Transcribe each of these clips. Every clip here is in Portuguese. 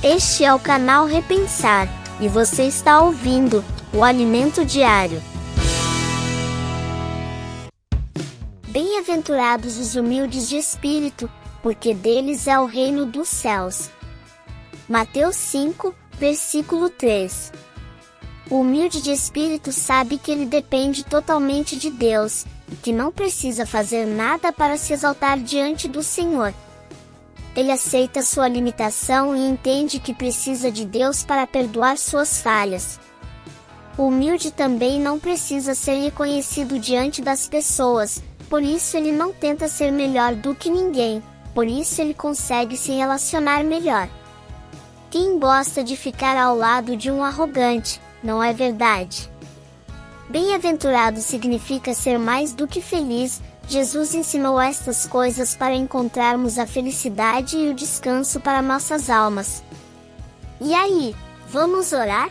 Este é o canal Repensar e você está ouvindo o Alimento Diário. Bem-aventurados os humildes de espírito, porque deles é o reino dos céus. Mateus 5, versículo 3. O humilde de espírito sabe que ele depende totalmente de Deus, e que não precisa fazer nada para se exaltar diante do Senhor ele aceita sua limitação e entende que precisa de Deus para perdoar suas falhas. O humilde também não precisa ser reconhecido diante das pessoas, por isso ele não tenta ser melhor do que ninguém, por isso ele consegue se relacionar melhor. Quem gosta de ficar ao lado de um arrogante, não é verdade? Bem-aventurado significa ser mais do que feliz, Jesus ensinou estas coisas para encontrarmos a felicidade e o descanso para nossas almas. E aí, vamos orar?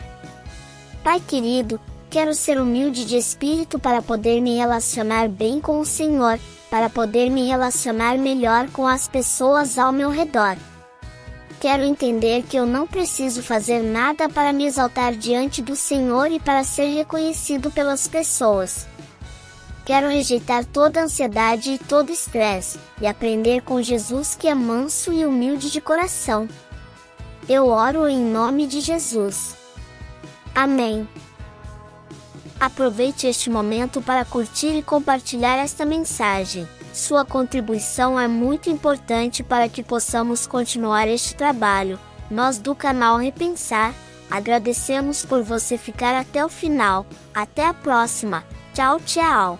Pai querido, quero ser humilde de espírito para poder me relacionar bem com o Senhor, para poder me relacionar melhor com as pessoas ao meu redor. Quero entender que eu não preciso fazer nada para me exaltar diante do Senhor e para ser reconhecido pelas pessoas. Quero rejeitar toda ansiedade e todo estresse, e aprender com Jesus que é manso e humilde de coração. Eu oro em nome de Jesus. Amém. Aproveite este momento para curtir e compartilhar esta mensagem. Sua contribuição é muito importante para que possamos continuar este trabalho. Nós do canal Repensar agradecemos por você ficar até o final. Até a próxima. Tchau, tchau.